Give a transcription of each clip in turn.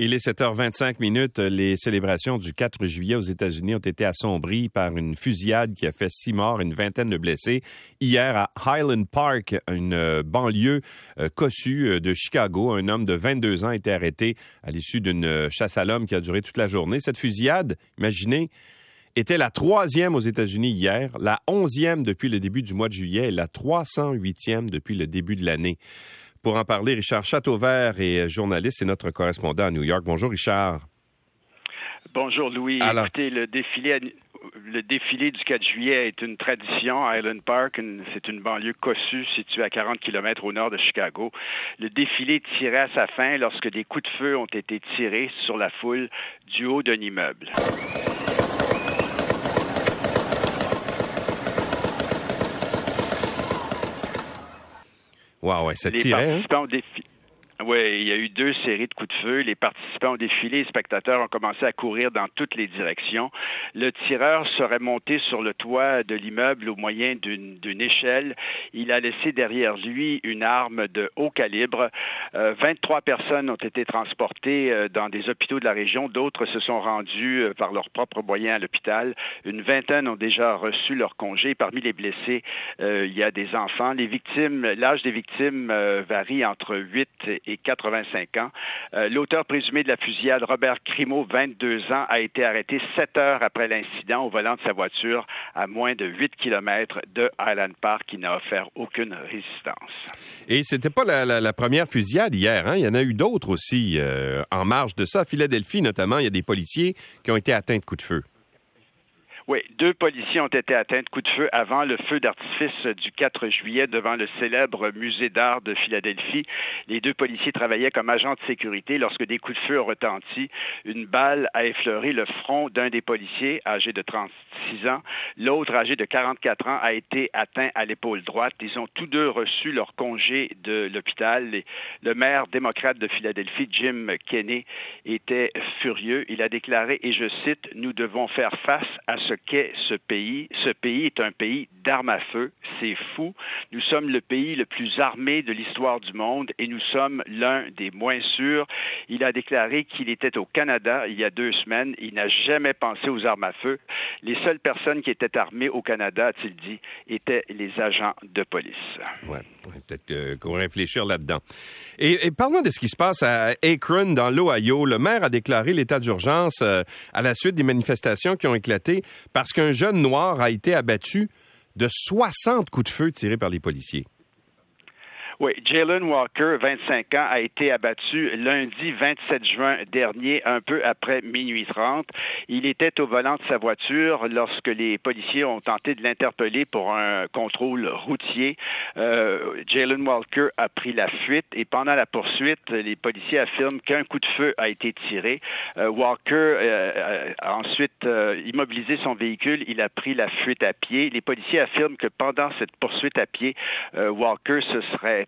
Il est 7h25 minutes. Les célébrations du 4 juillet aux États-Unis ont été assombries par une fusillade qui a fait six morts, et une vingtaine de blessés. Hier, à Highland Park, une euh, banlieue euh, cossue euh, de Chicago, un homme de 22 ans a été arrêté à l'issue d'une chasse à l'homme qui a duré toute la journée. Cette fusillade, imaginez, était la troisième aux États-Unis hier, la onzième depuis le début du mois de juillet et la 308e depuis le début de l'année. Pour en parler, Richard Châteauvert est journaliste et notre correspondant à New York. Bonjour, Richard. Bonjour, Louis. Écoutez, le défilé, le défilé du 4 juillet est une tradition à Island Park. C'est une banlieue cossue située à 40 km au nord de Chicago. Le défilé tirait à sa fin lorsque des coups de feu ont été tirés sur la foule du haut d'un immeuble. Wow, ouais, ça tirait. Hein? Oui, il y a eu deux séries de coups de feu. Les participants ont défilé, les spectateurs ont commencé à courir dans toutes les directions. Le tireur serait monté sur le toit de l'immeuble au moyen d'une échelle. Il a laissé derrière lui une arme de haut calibre. Euh, 23 personnes ont été transportées euh, dans des hôpitaux de la région. D'autres se sont rendus euh, par leurs propres moyens à l'hôpital. Une vingtaine ont déjà reçu leur congé. Parmi les blessés, euh, il y a des enfants. Les victimes, l'âge des victimes varie entre 8 et et 85 ans. Euh, l'auteur présumé de la fusillade, Robert Crimo, 22 ans, a été arrêté sept heures après l'incident au volant de sa voiture à moins de 8 kilomètres de Highland Park. qui n'a offert aucune résistance. Et c'était pas la, première fusillade hier. Hein? Il y en a eu d'autres aussi euh, en marge de ça. À Philadelphie, notamment, il y a des policiers qui ont été atteints de coups de feu. Oui, deux policiers ont été atteints de coups de feu avant le feu d'artifice du 4 juillet devant le célèbre musée d'art de Philadelphie. Les deux policiers travaillaient comme agents de sécurité lorsque des coups de feu ont retenti. Une balle a effleuré le front d'un des policiers, âgé de 36 ans. L'autre, âgé de 44 ans, a été atteint à l'épaule droite. Ils ont tous deux reçu leur congé de l'hôpital. Le maire démocrate de Philadelphie, Jim Kenney, était furieux. Il a déclaré, et je cite, Nous devons faire face à ce qu'est ce pays. Ce pays est un pays d'armes à feu. C'est fou. Nous sommes le pays le plus armé de l'histoire du monde et nous sommes l'un des moins sûrs. Il a déclaré qu'il était au Canada il y a deux semaines. Il n'a jamais pensé aux armes à feu. Les seules personnes qui étaient armées au Canada, a-t-il dit, étaient les agents de police. Oui, peut-être qu'on réfléchir là-dedans. Et, et parlons de ce qui se passe à Akron, dans l'Ohio. Le maire a déclaré l'état d'urgence euh, à la suite des manifestations qui ont éclaté parce qu'un jeune noir a été abattu de 60 coups de feu tirés par les policiers. Oui, Jalen Walker, 25 ans, a été abattu lundi 27 juin dernier, un peu après minuit 30. Il était au volant de sa voiture lorsque les policiers ont tenté de l'interpeller pour un contrôle routier. Euh, Jalen Walker a pris la fuite et pendant la poursuite, les policiers affirment qu'un coup de feu a été tiré. Euh, Walker euh, a ensuite immobilisé son véhicule. Il a pris la fuite à pied. Les policiers affirment que pendant cette poursuite à pied, Walker se serait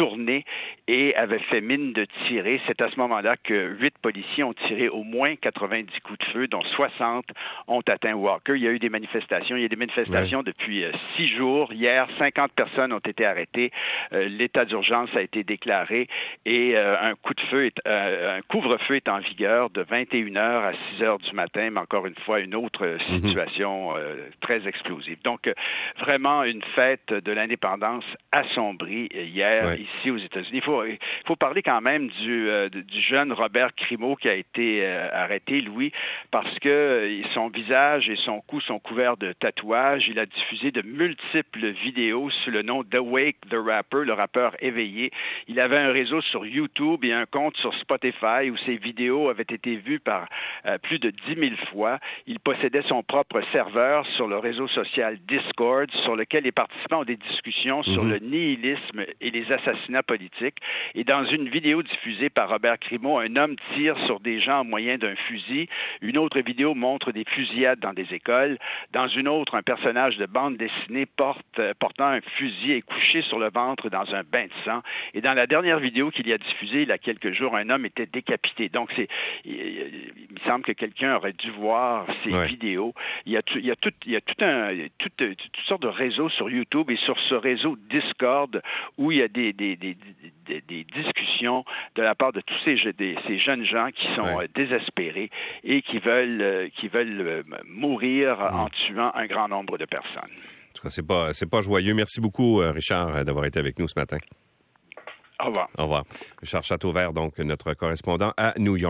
tourné et avait fait mine de tirer. C'est à ce moment-là que huit policiers ont tiré au moins 90 coups de feu, dont 60 ont atteint Walker. Il y a eu des manifestations. Il y a des manifestations depuis euh, six jours. Hier, 50 personnes ont été arrêtées. Euh, l'état d'urgence a été déclaré et euh, un coup de feu, est, un couvre-feu est en vigueur de 21 heures à 6 heures du matin, mais encore une fois, une autre mhm. situation très explosive. Donc, vraiment une fête de l'indépendance assombrie hier ici aux États-Unis. Il faut, il faut parler quand même du, euh, du jeune Robert Crimo qui a été euh, arrêté, Louis, parce que euh, son visage et son cou sont couverts de tatouages. Il a diffusé de multiples vidéos sous le nom d'Awake the Rapper, le rappeur éveillé. Il avait un réseau sur YouTube et un compte sur Spotify où ses vidéos avaient été vues par plus de 10 000 fois. Il possédait son propre serveur sur le réseau social Discord, sur lequel les participants ont des discussions sur mhm. le nihilisme et les assassinats assassinat politique. Et dans une vidéo diffusée par Robert Crimo, un homme tire sur des gens au moyen d'un fusil. Une autre vidéo montre des fusillades dans des écoles. Dans une autre, un personnage de bande dessinée porte, euh, portant un fusil est couché sur le ventre dans un bain de sang. Et dans la dernière vidéo qu'il y a diffusée il y a quelques jours, un homme était décapité. Donc, c'est, me semble que quelqu'un aurait dû voir ces vidéos. Il y a, il y a tout, il y a tout un, tout, toutes sortes de réseaux sur YouTube et sur ce réseau Discord où il y a des, des, discussions de la part de tous ces, ces jeunes gens qui sont désespérés et qui veulent, qui veulent mourir mm. en tuant un grand nombre de personnes. En tout cas, c'est pas, c'est pas joyeux. Merci beaucoup, Richard, d'avoir été avec nous ce matin. Au revoir. Au revoir. Richard Châteauvert, donc notre correspondant à New York.